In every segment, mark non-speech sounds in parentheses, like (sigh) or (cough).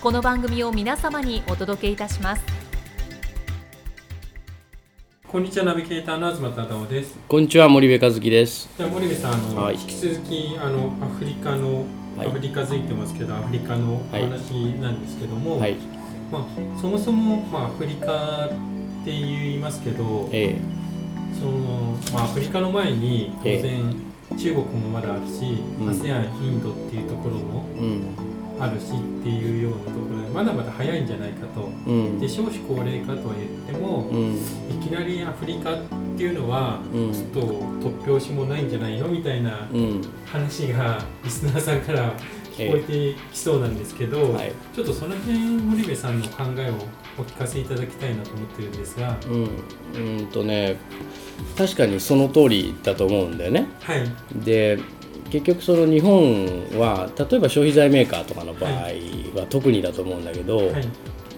この番組を皆様にお届けいたします。こんにちはナビゲーターの東忠夫です。こんにちは森部和樹です。じゃあ森部さんあの、はい。引き続きあのアフリカの、はい。アフリカづいてますけどアフリカの話なんですけども、はい。まあ、そもそも、まあ、アフリカって言いますけどえその、まあ、アフリカの前に当え。然、中国もまだあるし、うん。ASEAN インドっていうところもえうんあるしっていうようなところでまだまだ早いんじゃないかと。うん。で少子高齢化とは言っても、うん。いきなりアフリカっていうのは、うん。ちょっと突拍子もないんじゃないのみたいなうん。話がリスナーさんから聞こえてきそうなんですけど、はい。ちょっとその辺森部さんの考えをお聞かせいただきたいなと思ってるんですが、うん。うんとね確かにその通りだと思うんだよね。はい。で結局その日本は例えば消費財メーカーとかの場合はは特にだと思うんだけど、はい。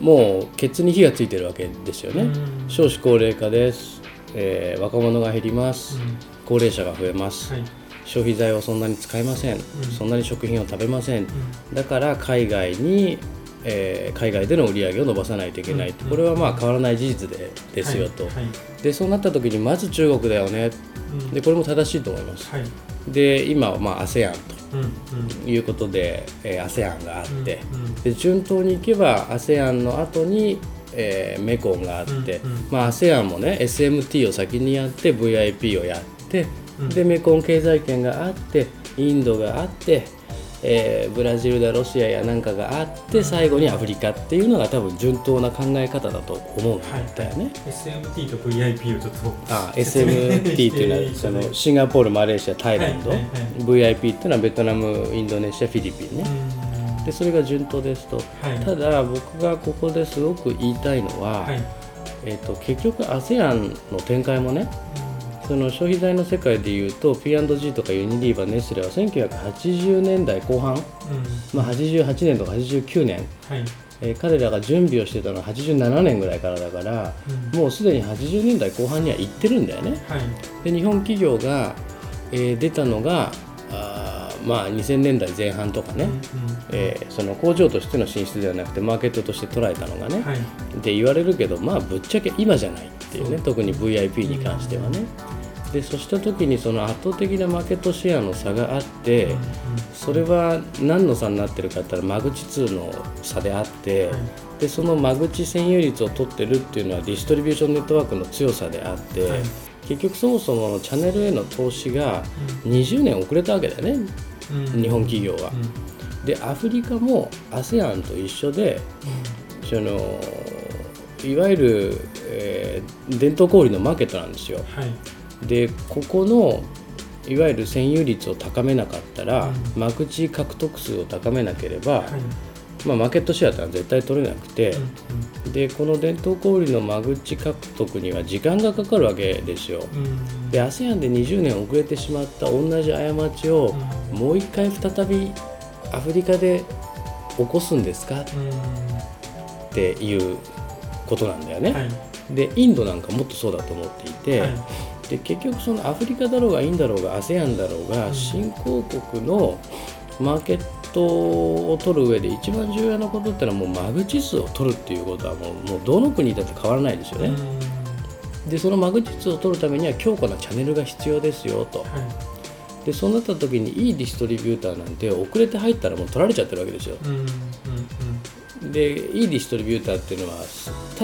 もうケツに火がついてるわけですよね。うん。少子高齢化です、えー若者が減ります。うん。高齢者が増えます、はい。消費財をそんなに使いません、そんなに食品を食べません、うん。だから海外に、えー海外での売り上げを伸ばさないといけない。これはまあ変わらない事実でですよと、はい。はい。でそうなった時にまず中国だよね。うん。でこれも正しいと思います。はいで今はまあ ASEAN うんうん。ということで、えー ASEAN があって、うんうん。で順当にいけば ASEAN の後にえーメコンがあって、うんうん。まあ、ASEAN もね SMT を先にやって VIP をやって、うん。でメコン経済圏があってインドがあって、えーブラジルだロシアやなんかがあって最後にアフリカっていうのが多分順当な考え方だと思うんだよね。SMT と VIP をちょっとあ SMT っていうのはそのシンガポールマレーシアタイランド、はいはいはい。VIP っていうのはベトナムインドネシアフィリピンね、うん。でそれが順当ですと、はい。ただ僕がここですごく言いたいのは、はい。えっと結局 ASEAN の展開もねその消費財の世界でいうと P&G とかユニリーバーネスレは1980年代後半、うん。まあ、88年とか89年、はい。えー彼らが準備をしてたのは87年ぐらいからだから、うん。もうすでに80年代後半には行ってるんだよね。はい。で日本企業が、えー出たのがあーまあ、2000年代前半とかね、うんうん。えーその工場としての進出ではなくてマーケットとして捉えたのがね、はい。で言われるけどまあぶっちゃけ今じゃないっていうね特に VIP に関してはね。でそうした時にその圧倒的なマーケットシェアの差があって、それは何の差になってるかって言ったら間口2の差であって、はいでその間口占有率を取ってるっていうのはディストリビューションネットワークの強さであって、はい結局そもそものチャンネルへの投資が20年遅れたわけだよねうん日本企業は。うんでアフリカも ASEAN と一緒でそのいわゆる、えー伝統小売のマーケットなんですよ。はい。でここのいわゆる占有率を高めなかったら、うん。間口獲得数を高めなければ、はい。まあ、マーケットシェアってのは絶対取れなくて、でこの伝統小売の間口獲得には時間がかかるわけですよ。うん。うんで ASEAN で20年遅れてしまった同じ過ちを、うん。もう一回再びアフリカで起こすんですか？っうん。ていうことなんだよね。はいでインドなんかもっとそうだと思っていて、はいで結局そのアフリカだろうがインだろうが ASEAN だろうが、うん新興国のマーケットを取る上で一番重要なことってのはもう間口数を取るっていうことはもうもうどの国だって変わらないですよね。でその間口数を取るためには強固なチャンネルが必要ですよと。はいでそうなった時にいいディストリビューターなんて遅れて入ったらもう取られちゃってるわけですよ。うんうんうんでいいディストリビューターっていうのは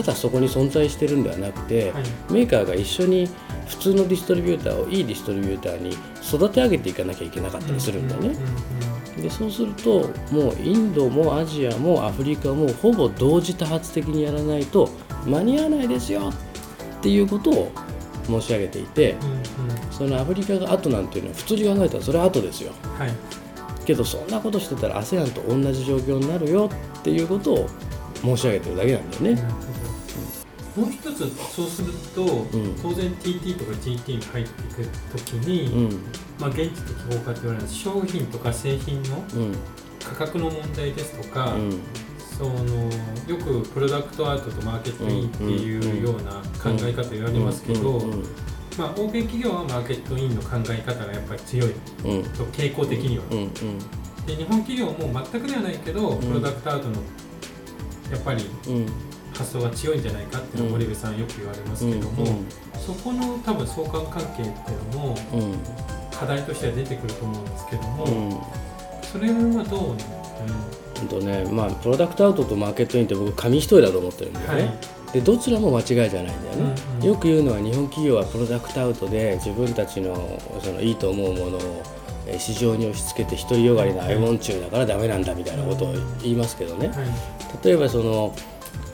ただそこに存在してるんではなくて、はい。メーカーが一緒に普通のディストリビューターをいいディストリビューターに育て上げていかなきゃいけなかったりするんだよね。でそうするともうインドもアジアもアフリカもほぼ同時多発的にやらないと間に合わないですよっていうことを申し上げていてそのアフリカが後なんていうのは普通に考えたらそれは後ですよ。はい。けどそんなことしてたら ASEAN と同じ状況になるよっていうことを申し上げてるだけなんだよね。もう一つそうすると、ん。当然 TT とか GT に入っていくときに、うん。まあ、現地的合化と言われる商品とか製品のうん。価格の問題ですとか、うん。そのよくプロダクトアウトとマーケットインっていうような考え方言われますけど、うん。まあ、欧米企業はマーケットインの考え方がやっぱり強い。と傾向的には、で日本企業も全くではないけど、ん。プロダクトアウトのやっぱりうん発想が強いんじゃないかっていうの森部さんよく言われますけども、そこの多分相関関係っていうのもうん。課題としては出てくると思うんですけども、うん。それはどう、うんうんとねまあプロダクトアウトとマーケットインって僕紙一重だと思ってるんだよね、はい。でどちらも間違いじゃないんだよね、うんうん。よく言うのは日本企業はプロダクトアウトで自分たちのそのいいと思うものをえー市場に押し付けて独りよがりなアイモン中だからダメなんだみたいなことを言いますけどね、はい。例えばその、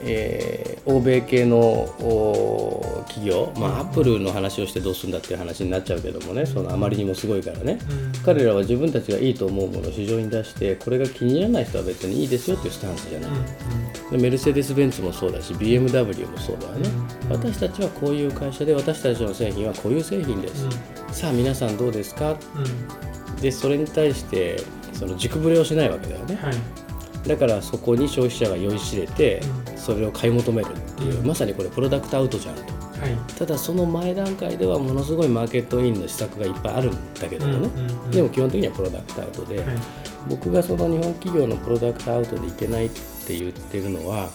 えー欧米系のお企業、まあ、アップルの話をしてどうするんだっていう話になっちゃうけどもねそのあまりにもすごいからね。うん。彼らは自分たちがいいと思うものを市場に出してこれが気に入らない人は別にいいですよっていうスタンスじゃない、でメルセデス・ベンツもそうだし BMW もそうだよね、うん。私たちはこういう会社で私たちの製品はこういう製品です、さあ皆さんどうですか？うん。うんでそれに対してその軸ぶれをしないわけだよね。はいだからそこに消費者が酔いしれてうそれを買い求めるっていう、うん。まさにこれプロダクトアウトじゃんと。はい。ただその前段階ではものすごいマーケットインの施策がいっぱいあるんだけどもね、うんうんうんでも基本的にはプロダクトアウトで、はい。僕がその日本企業のプロダクトアウトでいけないって言ってるのは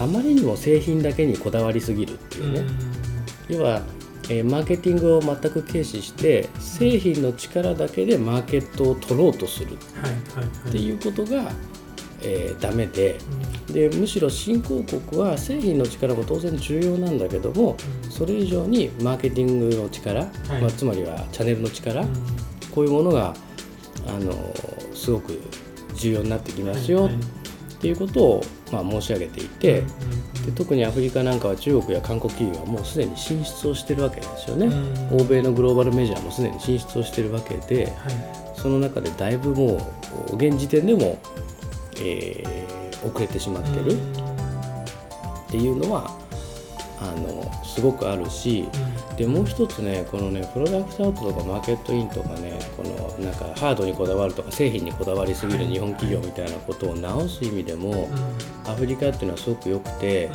あまりにも製品だけにこだわりすぎるっていうね、要は、えーマーケティングを全く軽視して製品の力だけでマーケットを取ろうとするはいはいはいっていうことが、えーダメででむしろ新興国は製品の力も当然重要なんだけどもうん。それ以上にマーケティングの力、まあ、つまりはチャンネルの力、うん。こういうものがあのすごく重要になってきますよはいはい。っていうことを、まあ、申し上げていて、うんうん。で特にアフリカなんかは中国や韓国企業はもうすでに進出をしてるわけですよね、うん。欧米のグローバルメジャーもすでに進出をしてるわけではい。その中でだいぶもう現時点でも、えー遅れてしまってるっていうのはあのすごくあるしでもう一つねこのねプロダクトアウトとかマーケットインとかねこのなんかハードにこだわるとか製品にこだわりすぎる日本企業みたいなことを直す意味でもアフリカっていうのはすごく良くて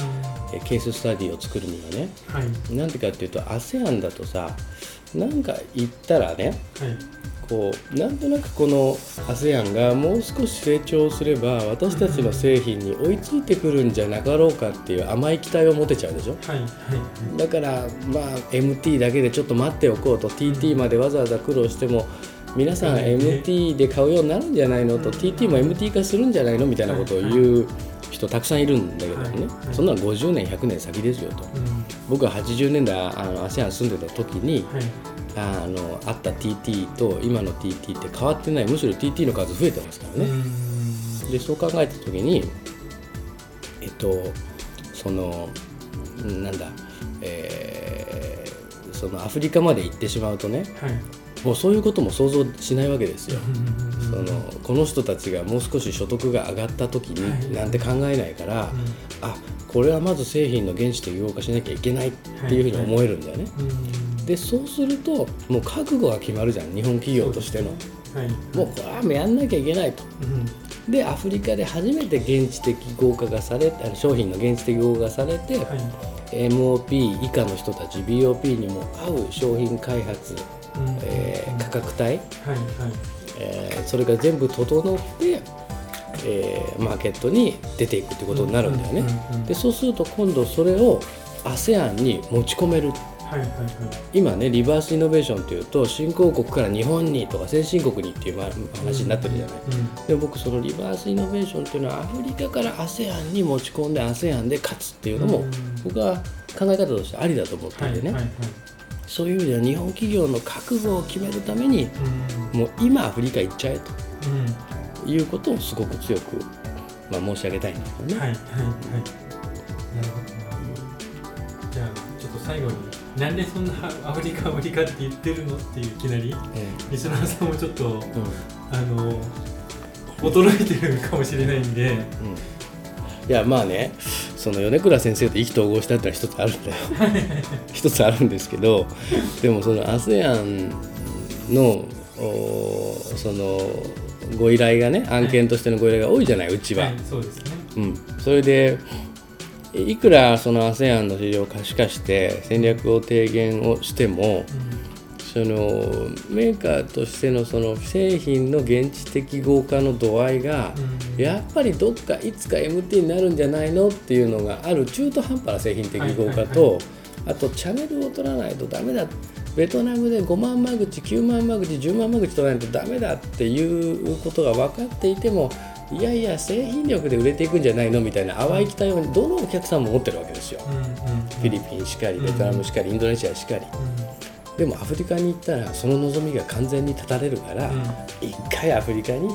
えケーススタディを作るにはねはい。なんでかっていうと ASEAN だとさなんか言ったらねはいこうなんとなくこの ASEAN がもう少し成長すれば私たちの製品に追いついてくるんじゃなかろうかっていう甘い期待を持てちゃうでしょ？はいはい。だからまあ MT だけでちょっと待っておこうと TT までわざわざ苦労しても皆さんうん。MT で買うようになるんじゃないの？とうん。TT も MT 化するんじゃないの？みたいなことを言う人たくさんいるんだけどね。そんなの50年100年先ですよと。うん。僕は80年代 ASEAN 住んでた時にはいあのあった TT と今の TT って変わってないむしろ TT の数増えてますからね、うん。でそう考えた時にえっとそのんなんだえーそのアフリカまで行ってしまうとねはい。もうそういうことも想像しないわけですよ。うん。そのこの人たちがもう少し所得が上がった時はい。になんて考えないから、あこれはまず製品の現地的合化しなきゃいけないっていうふうに思えるんだよね。うんでそうするともう覚悟が決まるじゃん日本企業としての。はい。もうこれはもうやんなきゃいけないと。うん。でアフリカで初めて現地的合価がされあの商品の現地的合価がされて、はい。MOP 以下の人たち BOP にも合う商品開発、うん。えー価格帯、はいはい。えーそれが全部整って、えーマーケットに出ていくってことになるんだよね。でそうすると今度それを ASEAN に持ち込めるははいはいはい。今ねリバースイノベーションっていうと新興国から日本にとか先進国にっていうま話になってるじゃない、うんで僕そのリバースイノベーションっていうのはアフリカから ASEAN に持ち込んで ASEAN で勝つっていうのもうん。僕は考え方としてありだと思っていてね、はいはいはい。そういう意味では日本企業の覚悟を決めるためにうん。もう今アフリカ行っちゃえうん。ということをすごく強く、まあ、申し上げたいんですよね。はいはいはい。なるほどなじゃあちょっと最後になんでそんなアフリカアフリカって言ってるのっていういきなりえリスナーさんもちょっとえうん。あの驚いてるかもしれないんで。うん。いやまあねその米倉先生と意気投合したってのは一つあるんだよ。(laughs) 一つあるんですけどでもその ASEAN のおそのご依頼がね案件としてのご依頼が多いじゃないうちは、はいそうですね。うん、それでいくらその ASEAN の市場を可視化して戦略を提言をしてもそのメーカーとしてのその製品の現地適合化の度合いがうん。やっぱりどっかいつか MT になるんじゃないのっていうのがある中途半端な製品適合化とあとチャンネルを取らないとダメだベトナムで5万間口9万間口10万間口取らないとダメだっていうことが分かっていてもいやいや製品力で売れていくんじゃないの？みたいな淡い期待をどのお客さんも持ってるわけですよ。うんうんフィリピンしかりベトナムしかりインドネシアしかり。でもアフリカに行ったらその望みが完全に立たれるからうん。うん一回アフリカに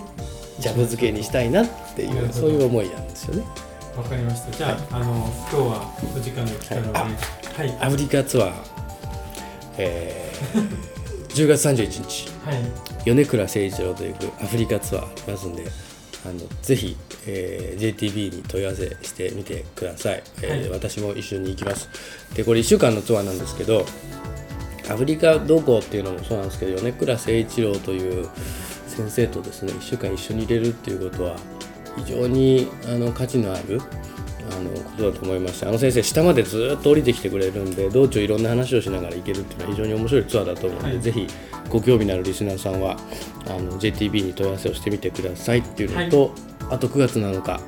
ジャブ漬けにしたいなっていうそういう思いなんですよね。わかりました。じゃあ,、あの今日はお時間が来たのでははい。アフリカツアー、えー (laughs) 10月31日。はい。米倉誠一郎と行くアフリカツアーありますんであのぜひ、えー JTB に問い合わせしてみてください、えーはい。私も一緒に行きます。でこれ1週間のツアーなんですけどアフリカ同行っていうのもそうなんですけど米倉誠一郎という先生とですね1週間一緒に入れるっていうことは非常にあの価値のあるあのことだと思いました。あの先生下までずっと降りてきてくれるんで道中いろんな話をしながら行けるっていうのは非常に面白いツアーだと思うので、はい。ぜひご興味のあるリスナーさんはあの JTB に問い合わせをしてみてくださいっていうのと、あと9月7日、はい。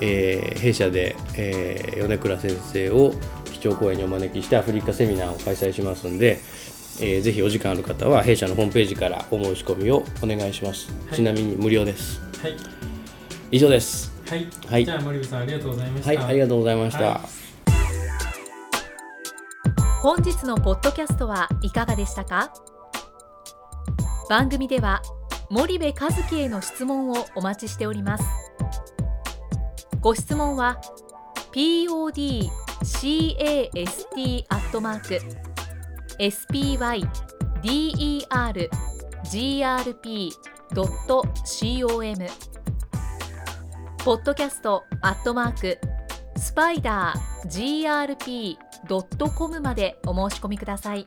えー弊社で、えー米倉先生を基調講演にお招きしてアフリカセミナーを開催しますので、えーぜひお時間ある方は弊社のホームページからお申し込みをお願いします、はい。ちなみに無料です。はい。以上です。はい、はい。じゃあ森部さんありがとうございました。はいありがとうございました、はい。本日のポッドキャストはいかがでしたか？番組では森部和樹への質問をお待ちしております。ご質問は podcast アットマーク spydergrp.com ポッドキャストアットマークスパイダー grp.com までお申し込みください